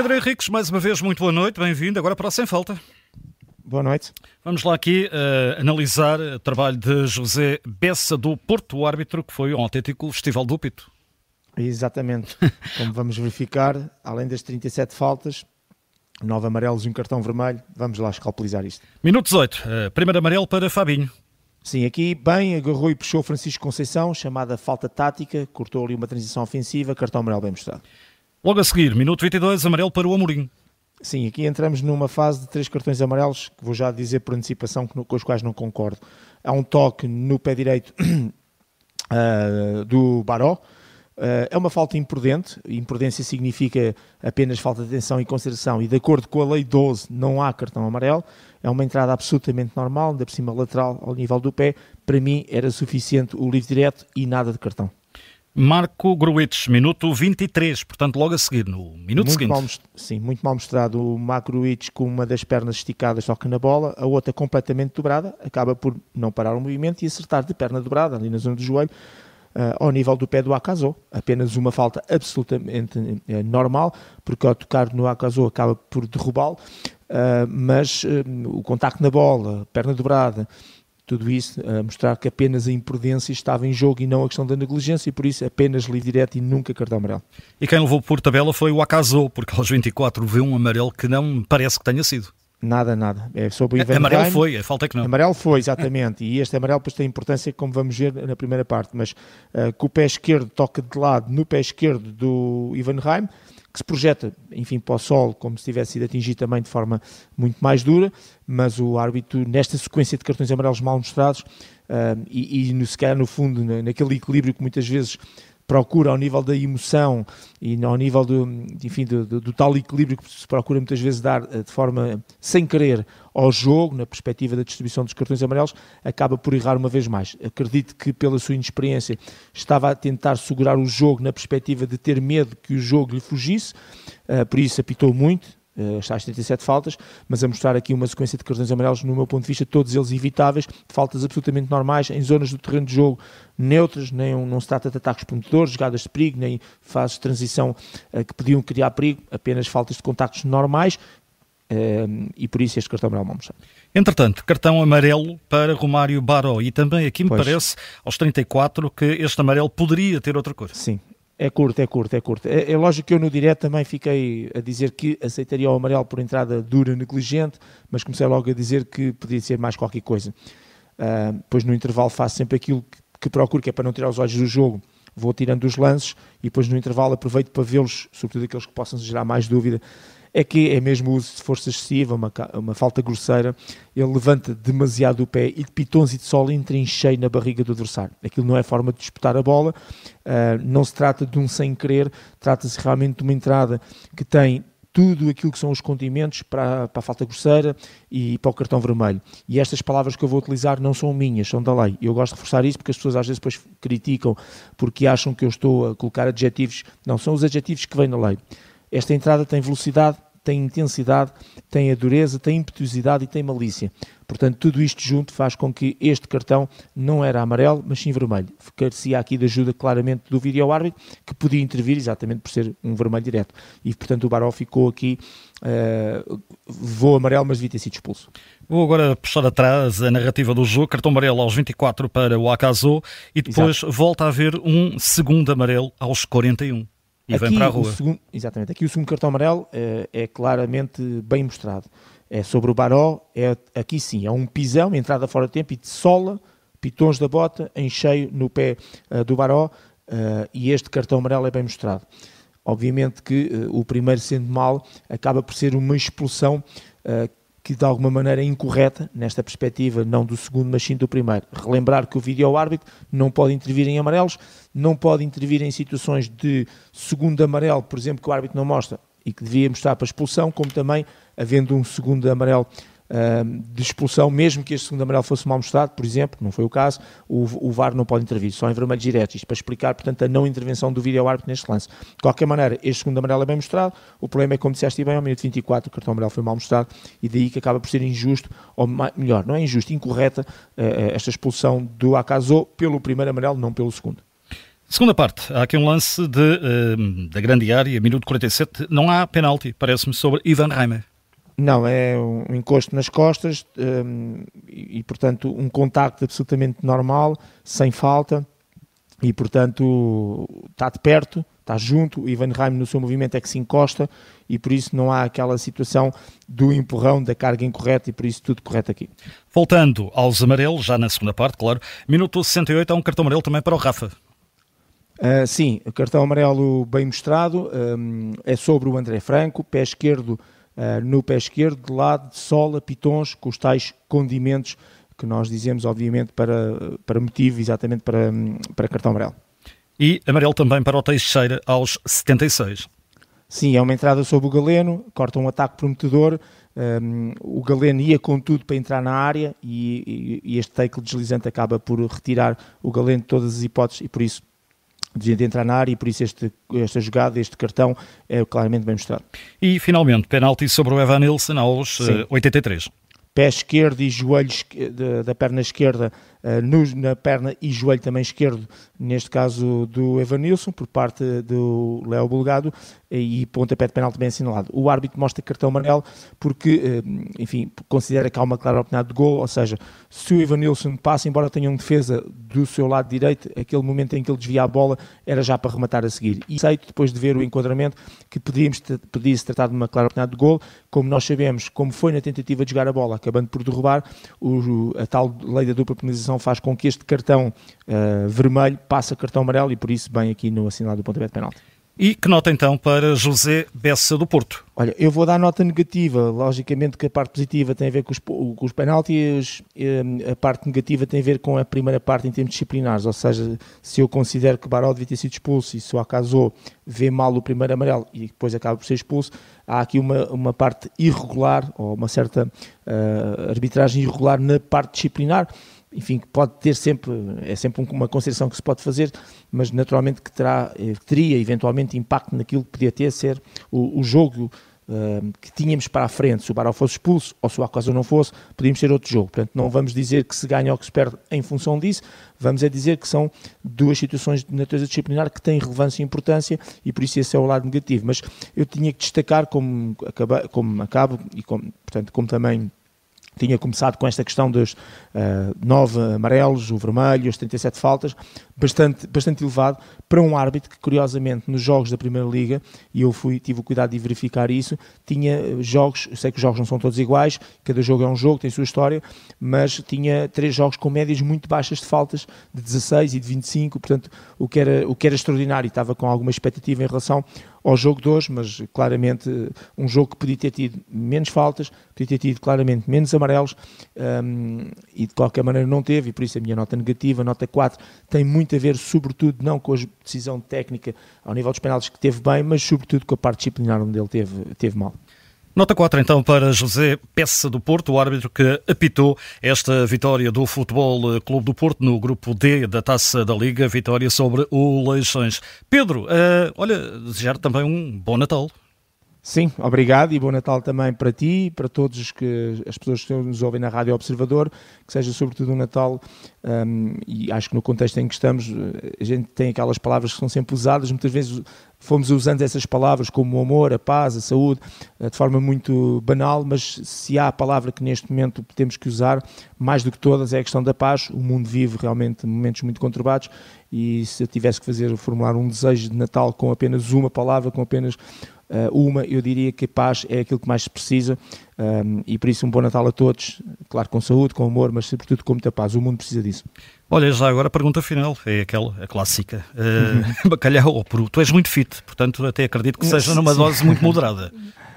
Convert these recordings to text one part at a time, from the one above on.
Pedro Henriques, mais uma vez, muito boa noite, bem-vindo. Agora para o Sem Falta. Boa noite. Vamos lá aqui uh, analisar o trabalho de José Bessa do Porto, o árbitro que foi um autêntico Festival do Pito. Exatamente. Como vamos verificar, além das 37 faltas, nove amarelos e um cartão vermelho, vamos lá escalpelizar isto. Minuto 18, uh, primeiro amarelo para Fabinho. Sim, aqui bem agarrou e puxou Francisco Conceição, chamada falta tática, cortou ali uma transição ofensiva, cartão amarelo bem mostrado. Logo a seguir, minuto 22, amarelo para o Amorim. Sim, aqui entramos numa fase de três cartões amarelos, que vou já dizer por antecipação, com os quais não concordo. Há um toque no pé direito uh, do Baró, uh, é uma falta imprudente, imprudência significa apenas falta de atenção e consideração, e de acordo com a lei 12 não há cartão amarelo, é uma entrada absolutamente normal, ainda por cima lateral ao nível do pé, para mim era suficiente o livre direto e nada de cartão. Marco Gruitch, minuto 23, portanto logo a seguir, no minuto muito seguinte. Mal, sim, muito mal mostrado o Marco Gruitch com uma das pernas esticadas toca na bola, a outra completamente dobrada, acaba por não parar o movimento e acertar de perna dobrada ali na zona do joelho, uh, ao nível do pé do Akazo. Apenas uma falta absolutamente uh, normal, porque ao tocar no Akazo acaba por derrubá-lo, uh, mas o contacto na bola, perna dobrada, tudo isso a mostrar que apenas a imprudência estava em jogo e não a questão da negligência e por isso apenas livre direto e nunca cartão amarelo. E quem levou por tabela foi o Acaso, porque aos 24 vê um amarelo que não parece que tenha sido. Nada, nada. É sobre o Ivan Amarelo foi, a falta é que não. Amarelo foi, exatamente. e este amarelo depois tem importância, como vamos ver na primeira parte. Mas uh, com o pé esquerdo toca de lado no pé esquerdo do Ivan Heim que se projeta, enfim, para o sol, como se tivesse sido atingido também de forma muito mais dura, mas o árbitro, nesta sequência de cartões amarelos mal mostrados, uh, e, e no, se calhar no fundo, naquele equilíbrio que muitas vezes procura ao nível da emoção e ao nível do, enfim, do, do, do, tal equilíbrio que se procura muitas vezes dar eh, de forma sem querer ao jogo, na perspectiva da distribuição dos cartões amarelos, acaba por errar uma vez mais. Acredito que, pela sua inexperiência, estava a tentar segurar o jogo na perspectiva de ter medo que o jogo lhe fugisse, uh, por isso apitou muito, está às 37 faltas, mas a mostrar aqui uma sequência de cartões amarelos, no meu ponto de vista, todos eles evitáveis, faltas absolutamente normais, em zonas do terreno de jogo neutras, nem um, não se trata de ataques prometedores, jogadas de perigo, nem fases de transição uh, que podiam criar perigo, apenas faltas de contactos normais, uh, e por isso este cartão amarelo vamos mostrar. Entretanto, cartão amarelo para Romário Baró, e também aqui me pois. parece, aos 34, que este amarelo poderia ter outra cor. Sim, é curto, é curto, é curto. É, é, lógico que eu no direto também fiquei a dizer que aceitaria o amarelo por entrada dura, negligente, mas comecei logo a dizer que podia ser mais qualquer coisa. Uh, pois no intervalo faço sempre aquilo que, que procuro, que é para não tirar os olhos do jogo, vou tirando os lances e depois no intervalo aproveito para vê-los, sobretudo aqueles que possam gerar mais dúvida, é que é mesmo o uso de força excessiva, uma, uma falta grosseira, ele levanta demasiado o pé e de pitons e de sol entra em cheio na barriga do adversário. Aquilo não é forma de disputar a bola, uh, não se trata de um sem querer, trata-se realmente de uma entrada que tem tudo aquilo que são os condimentos para, para a falta grosseira e para o cartão vermelho. E estas palavras que eu vou utilizar não são minhas, são da lei. Eu gosto de reforçar isso porque as pessoas às vezes depois criticam porque acham que eu estou a colocar adjetivos. Não, são os adjetivos que vêm na lei. Esta entrada tem velocidade, tem intensidade, tem a dureza, tem impetuosidade e tem malícia. Portanto, tudo isto junto faz com que este cartão não era amarelo, mas sim vermelho. Carecia aqui de ajuda claramente do vídeo árbitro, que podia intervir exatamente por ser um vermelho direto. E, portanto, o Baró ficou aqui, uh, voo amarelo, mas devia ter sido expulso. Vou agora puxar atrás a narrativa do jogo. Cartão amarelo aos 24 para o Akazo e depois Exato. volta a haver um segundo amarelo aos 41 e aqui, vem para a rua. Segundo, exatamente. Aqui o segundo cartão amarelo é, é, claramente bem mostrado. É sobre o Baró, é, aqui sim, é um pisão, entrada fora de tempo e de sola, pitons da bota em cheio no pé uh, do Baró uh, e este cartão amarelo é bem mostrado. Obviamente que uh, o primeiro sendo mal acaba por ser uma expulsão que de alguma maneira é incorreta nesta perspectiva, não do segundo, mas sim do primeiro. Relembrar que o vídeo árbitro não pode intervir em amarelos, não pode intervir em situações de segundo amarelo, por exemplo, que o árbitro não mostra e que devia mostrar para expulsão, como também havendo um segundo amarelo de expulsão, mesmo que este segundo amarelo fosse mal mostrado, por exemplo, não foi o caso, o, o VAR não pode intervir, só em vermelhos diretos, isto para explicar, portanto, a não intervenção do vídeo árbitro neste lance. De qualquer maneira, este segundo amarelo é bem mostrado, o problema é, como disseste bem, ao minuto 24 o cartão amarelo foi mal mostrado e daí que acaba por ser injusto, ou melhor, não é injusto, incorreta uh, esta expulsão do Acaso pelo primeiro amarelo, não pelo segundo. Segunda parte, há aqui um lance de, uh, da grande área, minuto 47, não há penalti, parece-me, sobre Ivan Reimer. Não, é um encosto nas costas um, e, e, portanto, um contacto absolutamente normal, sem falta, e, portanto, está de perto, está junto, o Ivan Reimer no seu movimento é que se encosta, e por isso não há aquela situação do empurrão, da carga incorreta, e por isso tudo correto aqui. Voltando aos amarelos, já na segunda parte, claro, minuto 68 há um cartão amarelo também para o Rafa. Uh, sim, o cartão amarelo bem mostrado um, é sobre o André Franco, pé esquerdo uh, no pé esquerdo, de lado de sola, pitons, com os tais condimentos que nós dizemos, obviamente, para, para motivo, exatamente para, para cartão amarelo. E amarelo também para o Teixeira aos 76. Sim, é uma entrada sobre o Galeno, corta um ataque prometedor. Um, o Galeno ia com tudo para entrar na área e, e, e este tackle deslizante acaba por retirar o Galeno de todas as hipóteses e por isso de entrar na área e por isso este, esta jogada, este cartão é claramente bem mostrado. E finalmente, penalti sobre o Evan Nilsson aos Sim. 83. Eh, Pé esquerdo e joelho da perna esquerda no, na perna e joelho também esquerdo, neste caso do Evanilson, por parte do Léo Bulgado, e pontapé de penalti bem assinalado. O árbitro mostra cartão amarelo porque, uh, enfim, considera que há uma clara oportunidade de gol, ou seja, se o Evanilson passa, embora tenha um defesa do seu lado direito, aquele momento em que ele desvia a bola era já para rematar a seguir. E sei, depois de ver o enquadramento, que podíamos, podia-se tratar de uma clara oportunidade de gol, como nós sabemos, como foi na tentativa de jogar a bola, acabando por derrubar, o, a tal lei da dupla penalização faz com que este cartão uh, vermelho passe a cartão amarelo e por isso bem aqui no assinalado do pontapé de penalti. E que nota então para José Bessa do Porto? Olha, eu vou dar nota negativa. Logicamente que a parte positiva tem a ver com os, com os penaltis, eh, a parte negativa tem a ver com a primeira parte em termos disciplinares. Ou seja, se eu considero que Baró devia ter sido expulso e se o acaso vê mal o primeiro amarelo e depois acaba por ser expulso, há aqui uma, uma parte irregular ou uma certa uh, arbitragem irregular na parte disciplinar enfim, que pode ter sempre, é sempre uma consideração que se pode fazer, mas naturalmente que terá, eh, teria eventualmente impacto naquilo que podia ter ser o, o jogo uh, que tínhamos para a frente, se o Barão fosse expulso ou se o Acaso não fosse, podíamos ter outro jogo. Portanto, não vamos dizer que se ganha ou que se perde em função disso, vamos é dizer que são duas situações de natureza disciplinar que têm relevância e importância e por isso esse é o lado negativo. Mas eu tinha que destacar, como, acaba, como acabo, e como, portanto, como também tinha começado com esta questão dos uh, nove amarelos, o vermelho, as 37 faltas, bastante, bastante elevado para um árbitro que, curiosamente, nos jogos da Primeira Liga, e eu fui, tive o cuidado de verificar isso, tinha jogos, sei que os jogos não são todos iguais, cada jogo é um jogo, tem sua história, mas tinha três jogos com médias muito baixas de faltas, de 16 e de 25, portanto, o que era, o que era extraordinário, estava com alguma expectativa em relação ao jogo de hoje, mas claramente um jogo que podia ter tido menos faltas, podia ter tido claramente menos amarelos um, e de qualquer maneira não teve, e por isso a minha nota negativa, nota 4, tem muito a ver, sobretudo, não com a decisão técnica ao nível dos penaltis que teve bem, mas sobretudo com a parte disciplinar onde ele teve, teve mal. Nota 4 então para José Peça do Porto, o árbitro que apitou esta vitória do Futebol Clube do Porto no grupo D da Taça da Liga, vitória sobre o Leixões. Pedro, uh, olha, desejar também um bom Natal. Sim, obrigado e bom Natal também para ti e para todos os que, as pessoas que nos ouvem na Rádio Observador, que seja sobretudo um Natal, um, e acho que no contexto em que estamos, a gente tem aquelas palavras que são sempre usadas, muitas vezes fomos usando essas palavras como o amor, a paz, a saúde, eh, de forma muito banal, mas se há a palavra que neste momento temos que usar, mais do que todas, é a questão da paz. O mundo vive realmente momentos muito conturbados e se eu tivesse que fazer, formular um desejo de Natal com apenas uma palavra, com apenas uma, eu diria que a paz é aquilo que mais se precisa um, e por isso um bom Natal a todos, claro, com saúde, com amor, mas sobretudo com muita paz. O mundo precisa disso. Olha, já agora a pergunta final, é aquela, a clássica. Uh, bacalhau ou peru? Tu és muito fit, portanto até acredito que seja numa dose muito moderada.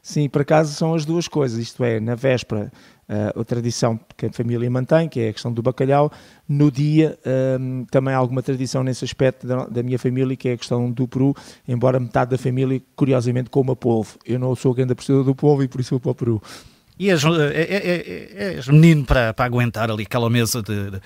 Sim, por acaso são as duas coisas, isto é, na véspera uh, a tradição que a família mantém, que é a questão do bacalhau, no dia um, também há alguma tradição nesse aspecto da, da, minha família, que é a questão do peru, embora metade da família, curiosamente, coma polvo. Eu não sou grande apreciador do polvo e por isso vou para o peru. E és, é, és menino para, para aguentar ali aquela mesa de, de,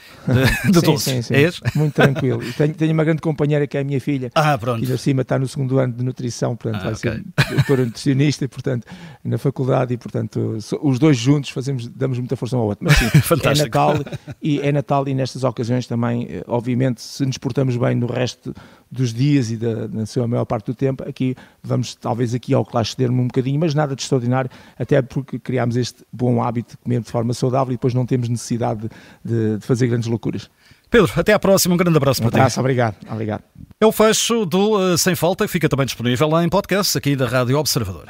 de sim, doces. Sim, sim. És? Muito tranquilo. E tenho, tenho uma grande companheira que é a minha filha. Ah, pronto. Que acima está no segundo ano de nutrição, portanto ah, vai okay. ser doutora nutricionista, portanto, na faculdade, e portanto os dois juntos fazemos, damos muita força um ao outro. Mas sim, é Natal e é Natal e nestas ocasiões também, eh, obviamente, se nos portamos bem no resto dos dias e da, na sua maior parte do tempo, aqui vamos talvez aqui ao classe ceder-me um bocadinho, mas nada de extraordinário, até porque criámos este bom hábito de comer de forma saudável e depois não temos necessidade de, de fazer grandes loucuras. Pedro, até à próxima. Um grande abraço um para abraço, ti. Obrigado, obrigado. É o fecho do uh, Sem Falta, que fica também disponível lá em podcast aqui da Rádio Observador.